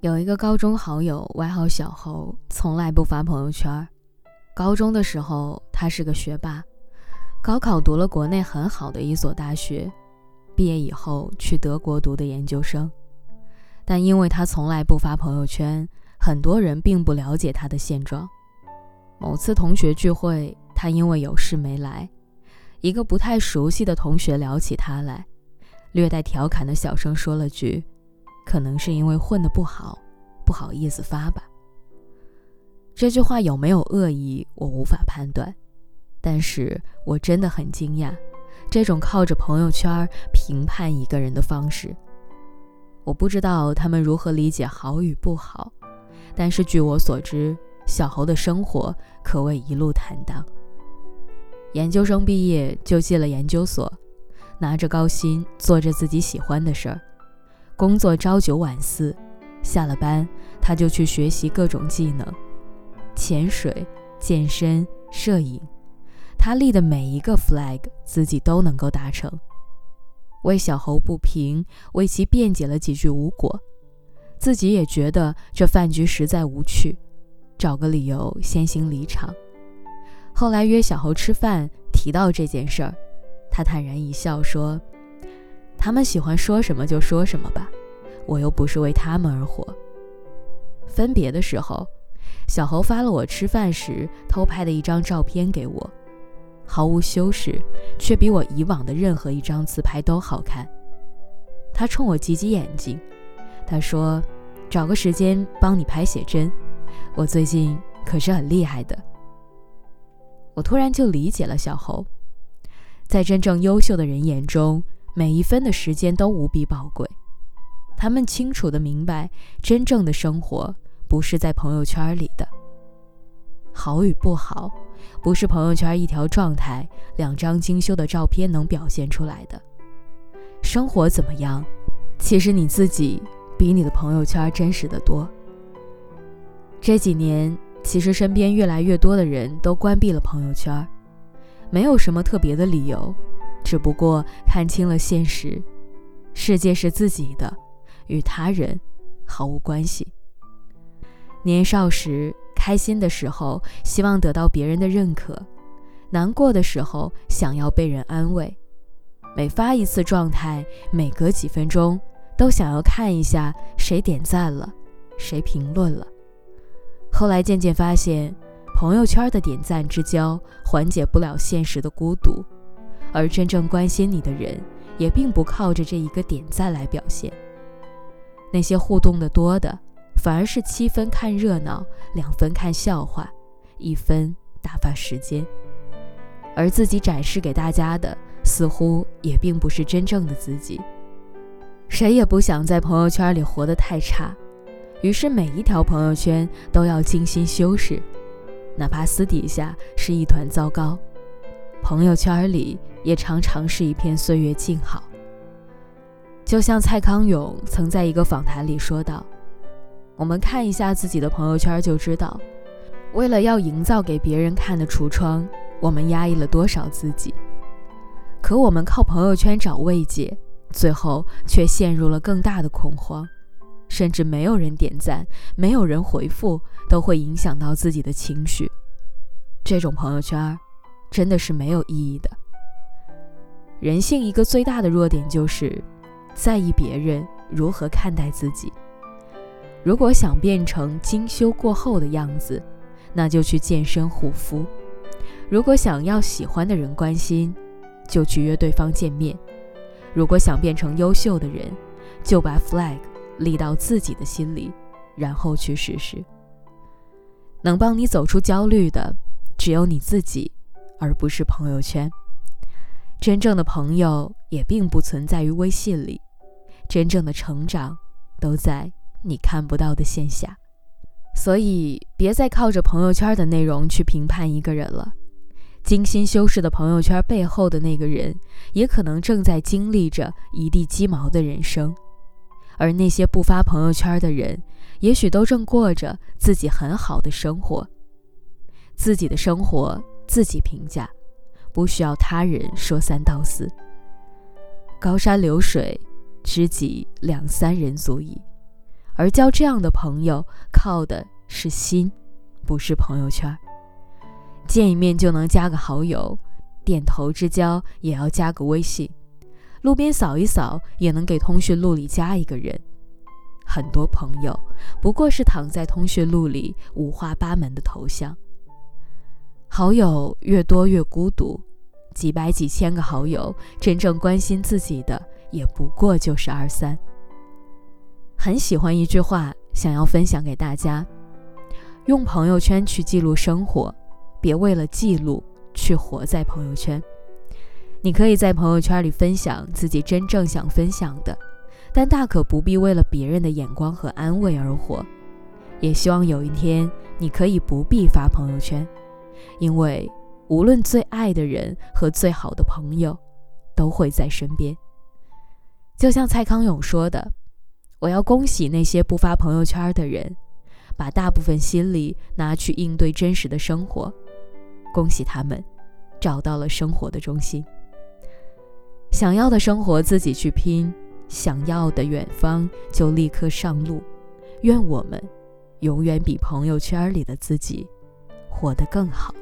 有一个高中好友，外号小猴，从来不发朋友圈。高中的时候，他是个学霸，高考读了国内很好的一所大学，毕业以后去德国读的研究生。但因为他从来不发朋友圈，很多人并不了解他的现状。某次同学聚会，他因为有事没来，一个不太熟悉的同学聊起他来，略带调侃的小声说了句：“可能是因为混得不好，不好意思发吧。”这句话有没有恶意，我无法判断，但是我真的很惊讶，这种靠着朋友圈评判一个人的方式。我不知道他们如何理解好与不好，但是据我所知，小侯的生活可谓一路坦荡。研究生毕业就进了研究所，拿着高薪，做着自己喜欢的事儿，工作朝九晚四，下了班他就去学习各种技能。潜水、健身、摄影，他立的每一个 flag，自己都能够达成。为小猴不平，为其辩解了几句无果，自己也觉得这饭局实在无趣，找个理由先行离场。后来约小猴吃饭，提到这件事儿，他坦然一笑说：“他们喜欢说什么就说什么吧，我又不是为他们而活。”分别的时候。小猴发了我吃饭时偷拍的一张照片给我，毫无修饰，却比我以往的任何一张自拍都好看。他冲我挤挤眼睛，他说：“找个时间帮你拍写真，我最近可是很厉害的。”我突然就理解了小猴，在真正优秀的人眼中，每一分的时间都无比宝贵，他们清楚的明白真正的生活。不是在朋友圈里的好与不好，不是朋友圈一条状态、两张精修的照片能表现出来的。生活怎么样，其实你自己比你的朋友圈真实的多。这几年，其实身边越来越多的人都关闭了朋友圈，没有什么特别的理由，只不过看清了现实：世界是自己的，与他人毫无关系。年少时，开心的时候希望得到别人的认可，难过的时候想要被人安慰。每发一次状态，每隔几分钟都想要看一下谁点赞了，谁评论了。后来渐渐发现，朋友圈的点赞之交缓解不了现实的孤独，而真正关心你的人，也并不靠着这一个点赞来表现。那些互动的多的。反而是七分看热闹，两分看笑话，一分打发时间，而自己展示给大家的，似乎也并不是真正的自己。谁也不想在朋友圈里活得太差，于是每一条朋友圈都要精心修饰，哪怕私底下是一团糟糕，朋友圈里也常常是一片岁月静好。就像蔡康永曾在一个访谈里说道。我们看一下自己的朋友圈就知道，为了要营造给别人看的橱窗，我们压抑了多少自己。可我们靠朋友圈找慰藉，最后却陷入了更大的恐慌，甚至没有人点赞，没有人回复，都会影响到自己的情绪。这种朋友圈，真的是没有意义的。人性一个最大的弱点就是，在意别人如何看待自己。如果想变成精修过后的样子，那就去健身护肤；如果想要喜欢的人关心，就去约对方见面；如果想变成优秀的人，就把 flag 立到自己的心里，然后去试试。能帮你走出焦虑的，只有你自己，而不是朋友圈。真正的朋友也并不存在于微信里，真正的成长都在。你看不到的线下，所以别再靠着朋友圈的内容去评判一个人了。精心修饰的朋友圈背后的那个人，也可能正在经历着一地鸡毛的人生，而那些不发朋友圈的人，也许都正过着自己很好的生活。自己的生活自己评价，不需要他人说三道四。高山流水，知己两三人足矣。而交这样的朋友，靠的是心，不是朋友圈。见一面就能加个好友，点头之交也要加个微信，路边扫一扫也能给通讯录里加一个人。很多朋友不过是躺在通讯录里五花八门的头像。好友越多越孤独，几百几千个好友，真正关心自己的也不过就是二三。很喜欢一句话，想要分享给大家：用朋友圈去记录生活，别为了记录去活在朋友圈。你可以在朋友圈里分享自己真正想分享的。但大可不必为了别人的眼光和安慰而活，也希望有一天你可以不必发朋友圈，因为无论最爱的人和最好的朋友，都会在身边。就像蔡康永说的：“我要恭喜那些不发朋友圈的人，把大部分心力拿去应对真实的生活，恭喜他们，找到了生活的中心。想要的生活自己去拼。”想要的远方就立刻上路，愿我们永远比朋友圈里的自己活得更好。